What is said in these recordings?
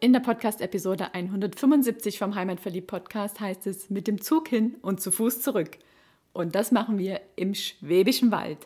In der Podcast-Episode 175 vom Heimatverliebt-Podcast heißt es mit dem Zug hin und zu Fuß zurück. Und das machen wir im Schwäbischen Wald.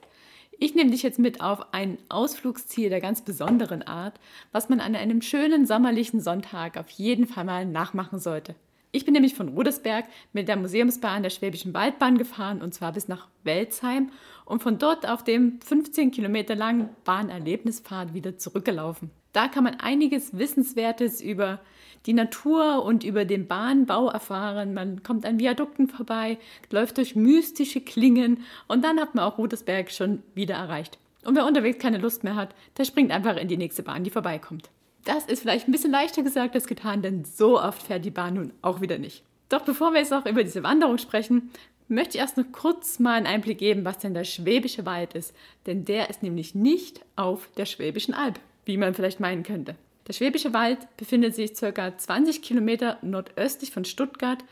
Ich nehme dich jetzt mit auf ein Ausflugsziel der ganz besonderen Art, was man an einem schönen sommerlichen Sonntag auf jeden Fall mal nachmachen sollte. Ich bin nämlich von Rudersberg mit der Museumsbahn der Schwäbischen Waldbahn gefahren und zwar bis nach Welzheim und von dort auf dem 15 Kilometer langen Bahnerlebnispfad wieder zurückgelaufen. Da kann man einiges Wissenswertes über die Natur und über den Bahnbau erfahren. Man kommt an Viadukten vorbei, läuft durch mystische Klingen und dann hat man auch Rudersberg schon wieder erreicht. Und wer unterwegs keine Lust mehr hat, der springt einfach in die nächste Bahn, die vorbeikommt. Das ist vielleicht ein bisschen leichter gesagt als getan, denn so oft fährt die Bahn nun auch wieder nicht. Doch bevor wir jetzt auch über diese Wanderung sprechen, möchte ich erst noch kurz mal einen Einblick geben, was denn der Schwäbische Wald ist. Denn der ist nämlich nicht auf der Schwäbischen Alb, wie man vielleicht meinen könnte. Der Schwäbische Wald befindet sich ca. 20 Kilometer nordöstlich von Stuttgart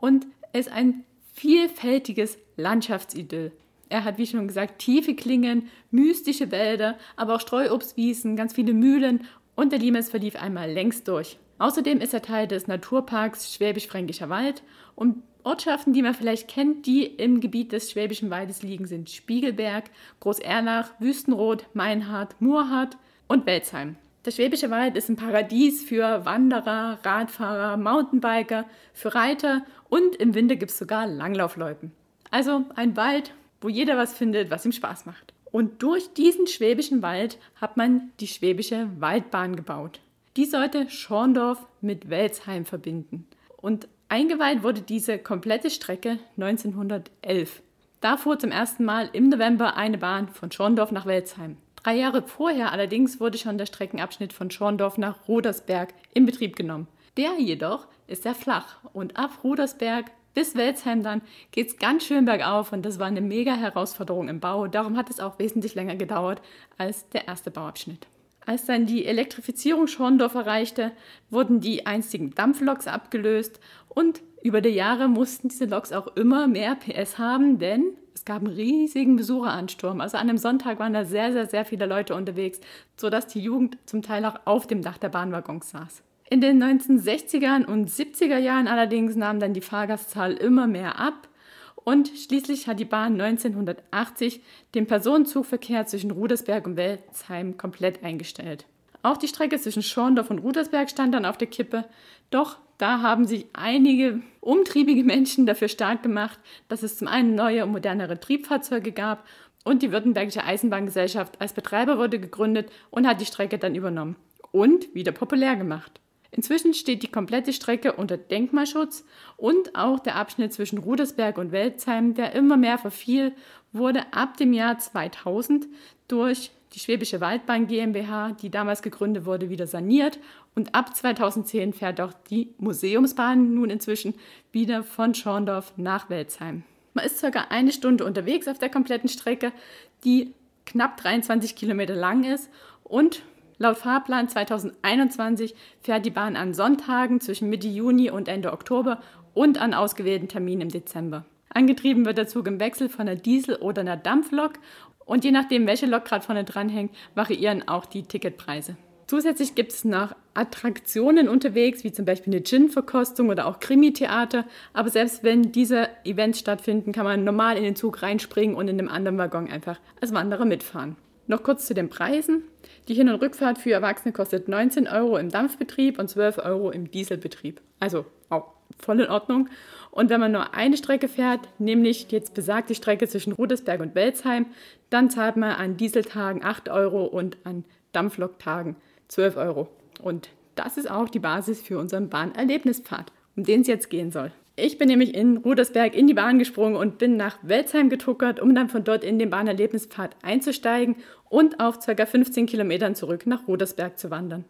und ist ein vielfältiges Landschaftsidyll. Er hat, wie schon gesagt, tiefe Klingen, mystische Wälder, aber auch Streuobstwiesen, ganz viele Mühlen und der Limes verlief einmal längs durch. Außerdem ist er Teil des Naturparks Schwäbisch-Fränkischer Wald und Ortschaften, die man vielleicht kennt, die im Gebiet des Schwäbischen Waldes liegen, sind Spiegelberg, Groß-Ernach, Wüstenrot, Meinhard, Murhardt und Welzheim. Der Schwäbische Wald ist ein Paradies für Wanderer, Radfahrer, Mountainbiker, für Reiter und im Winter gibt es sogar Langlaufloipen. Also ein Wald, wo jeder was findet, was ihm Spaß macht. Und durch diesen Schwäbischen Wald hat man die Schwäbische Waldbahn gebaut. Die sollte Schorndorf mit Welzheim verbinden. Und eingeweiht wurde diese komplette Strecke 1911. Da fuhr zum ersten Mal im November eine Bahn von Schorndorf nach Welzheim. Drei Jahre vorher allerdings wurde schon der Streckenabschnitt von Schorndorf nach Rodersberg in Betrieb genommen. Der jedoch ist sehr flach und ab Rodersberg bis Welzheim dann geht es ganz schön bergauf und das war eine mega Herausforderung im Bau. Darum hat es auch wesentlich länger gedauert als der erste Bauabschnitt. Als dann die Elektrifizierung Schorndorf erreichte, wurden die einstigen Dampfloks abgelöst und über die Jahre mussten diese Loks auch immer mehr PS haben, denn es gab einen riesigen Besucheransturm. Also an einem Sonntag waren da sehr, sehr, sehr viele Leute unterwegs, sodass die Jugend zum Teil auch auf dem Dach der Bahnwaggons saß. In den 1960er und 70er Jahren allerdings nahm dann die Fahrgastzahl immer mehr ab und schließlich hat die Bahn 1980 den Personenzugverkehr zwischen Rudersberg und Welzheim komplett eingestellt. Auch die Strecke zwischen Schorndorf und Rudersberg stand dann auf der Kippe, doch da haben sich einige umtriebige Menschen dafür stark gemacht, dass es zum einen neue und modernere Triebfahrzeuge gab und die Württembergische Eisenbahngesellschaft als Betreiber wurde gegründet und hat die Strecke dann übernommen und wieder populär gemacht. Inzwischen steht die komplette Strecke unter Denkmalschutz und auch der Abschnitt zwischen Rudersberg und Welzheim, der immer mehr verfiel, wurde ab dem Jahr 2000 durch die Schwäbische Waldbahn GmbH, die damals gegründet wurde, wieder saniert und ab 2010 fährt auch die Museumsbahn nun inzwischen wieder von Schorndorf nach Welzheim. Man ist circa eine Stunde unterwegs auf der kompletten Strecke, die knapp 23 Kilometer lang ist und laut Fahrplan 2021 fährt die Bahn an Sonntagen zwischen Mitte Juni und Ende Oktober und an ausgewählten Terminen im Dezember. Angetrieben wird der Zug im Wechsel von einer Diesel- oder einer Dampflok und je nachdem, welche Lok gerade vorne dranhängt, variieren auch die Ticketpreise. Zusätzlich gibt es noch Attraktionen unterwegs, wie zum Beispiel eine Gin-Verkostung oder auch Krimi-Theater. Aber selbst wenn diese Events stattfinden, kann man normal in den Zug reinspringen und in einem anderen Waggon einfach als Wanderer mitfahren. Noch kurz zu den Preisen. Die Hin- und Rückfahrt für Erwachsene kostet 19 Euro im Dampfbetrieb und 12 Euro im Dieselbetrieb. Also auch voll in Ordnung. Und wenn man nur eine Strecke fährt, nämlich jetzt besagt die Strecke zwischen Rudersberg und Welzheim, dann zahlt man an Dieseltagen 8 Euro und an Dampfloktagen 12 Euro. Und das ist auch die Basis für unseren Bahnerlebnispfad, um den es jetzt gehen soll. Ich bin nämlich in Rudersberg in die Bahn gesprungen und bin nach Welzheim getuckert, um dann von dort in den Bahnerlebnispfad einzusteigen und auf ca. 15 Kilometern zurück nach Rudersberg zu wandern.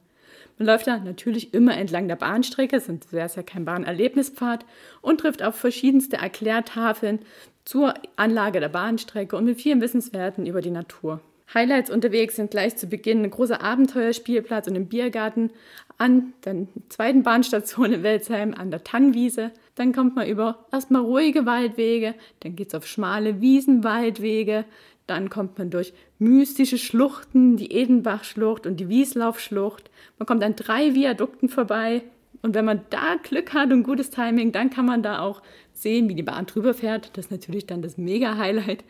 Man läuft da natürlich immer entlang der Bahnstrecke, sonst wäre es ja kein Bahnerlebnispfad, und trifft auf verschiedenste Erklärtafeln zur Anlage der Bahnstrecke und mit vielen Wissenswerten über die Natur. Highlights unterwegs sind gleich zu Beginn ein großer Abenteuerspielplatz und ein Biergarten an der zweiten Bahnstation in Welzheim an der Tannwiese. Dann kommt man über erstmal ruhige Waldwege, dann geht es auf schmale Wiesenwaldwege, dann kommt man durch mystische Schluchten, die Edenbachschlucht und die Wieslaufschlucht. Man kommt an drei Viadukten vorbei. Und wenn man da Glück hat und gutes Timing, dann kann man da auch sehen, wie die Bahn drüber fährt. Das ist natürlich dann das Mega-Highlight.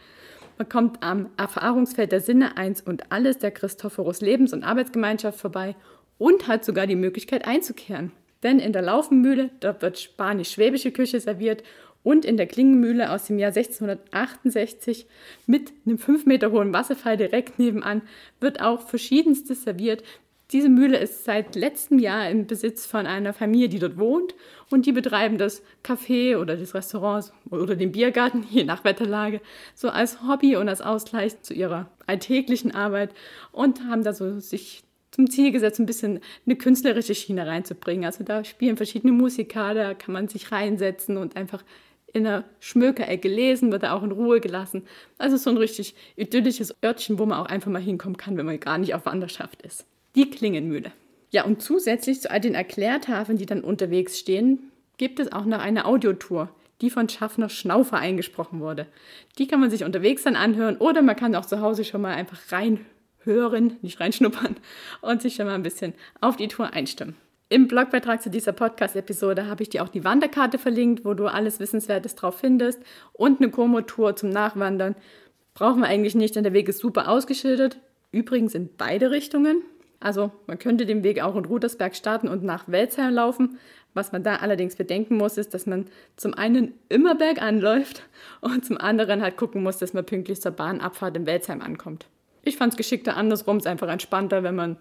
Man kommt am Erfahrungsfeld der Sinne eins und alles der Christophorus Lebens- und Arbeitsgemeinschaft vorbei und hat sogar die Möglichkeit einzukehren. Denn in der Laufenmühle, dort wird spanisch-schwäbische Küche serviert und in der Klingenmühle aus dem Jahr 1668 mit einem 5 Meter hohen Wasserfall direkt nebenan wird auch verschiedenstes serviert. Diese Mühle ist seit letztem Jahr im Besitz von einer Familie, die dort wohnt und die betreiben das Café oder das Restaurant oder den Biergarten, je nach Wetterlage, so als Hobby und als Ausgleich zu ihrer alltäglichen Arbeit und haben da so sich zum Ziel gesetzt, ein bisschen eine künstlerische Schiene reinzubringen. Also da spielen verschiedene Musiker, da kann man sich reinsetzen und einfach in der Schmökerecke lesen, wird er auch in Ruhe gelassen. Also so ein richtig idyllisches Örtchen, wo man auch einfach mal hinkommen kann, wenn man gar nicht auf Wanderschaft ist. Die Klingenmühle. Ja, und zusätzlich zu all den Erklärtafeln, die dann unterwegs stehen, gibt es auch noch eine Audiotour, die von Schaffner Schnaufer eingesprochen wurde. Die kann man sich unterwegs dann anhören oder man kann auch zu Hause schon mal einfach reinhören, nicht reinschnuppern und sich schon mal ein bisschen auf die Tour einstimmen. Im Blogbeitrag zu dieser Podcast-Episode habe ich dir auch die Wanderkarte verlinkt, wo du alles Wissenswertes drauf findest und eine Komotour zum Nachwandern. Brauchen wir eigentlich nicht, denn der Weg ist super ausgeschildert. Übrigens in beide Richtungen. Also man könnte den Weg auch in Rudersberg starten und nach Welzheim laufen. Was man da allerdings bedenken muss, ist, dass man zum einen immer bergan läuft und zum anderen halt gucken muss, dass man pünktlich zur Bahnabfahrt in Welzheim ankommt. Ich fand es geschickter andersrum, es ist einfach entspannter, wenn man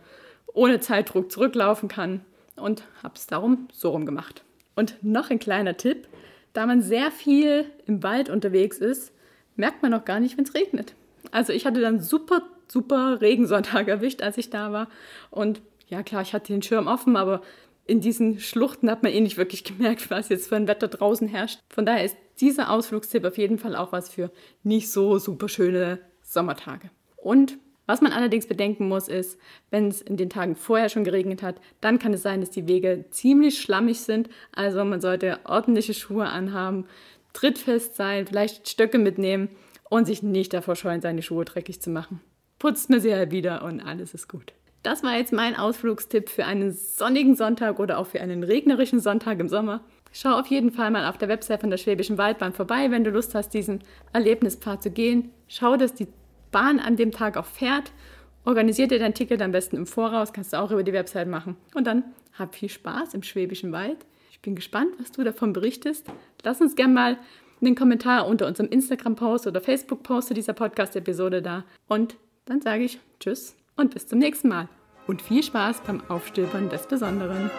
ohne Zeitdruck zurücklaufen kann und habe es darum so rum gemacht. Und noch ein kleiner Tipp, da man sehr viel im Wald unterwegs ist, merkt man noch gar nicht, wenn es regnet. Also ich hatte dann super, super Regensonntag erwischt, als ich da war. Und ja klar, ich hatte den Schirm offen, aber in diesen Schluchten hat man eh nicht wirklich gemerkt, was jetzt für ein Wetter draußen herrscht. Von daher ist dieser Ausflugstipp auf jeden Fall auch was für nicht so super schöne Sommertage. Und was man allerdings bedenken muss, ist, wenn es in den Tagen vorher schon geregnet hat, dann kann es sein, dass die Wege ziemlich schlammig sind. Also man sollte ordentliche Schuhe anhaben, trittfest sein, vielleicht Stöcke mitnehmen und sich nicht davor scheuen, seine Schuhe dreckig zu machen. Putzt mir sie halt wieder und alles ist gut. Das war jetzt mein Ausflugstipp für einen sonnigen Sonntag oder auch für einen regnerischen Sonntag im Sommer. Schau auf jeden Fall mal auf der Website von der Schwäbischen Waldbahn vorbei, wenn du Lust hast, diesen Erlebnispfad zu gehen. Schau, dass die Bahn an dem Tag auch fährt. Organisiert dir dein Ticket am besten im Voraus, kannst du auch über die Website machen. Und dann hab viel Spaß im Schwäbischen Wald. Ich bin gespannt, was du davon berichtest. Lass uns gerne mal einen Kommentar unter unserem Instagram-Post oder Facebook-Post zu dieser Podcast-Episode da. Und dann sage ich Tschüss und bis zum nächsten Mal. Und viel Spaß beim Aufstöbern des Besonderen.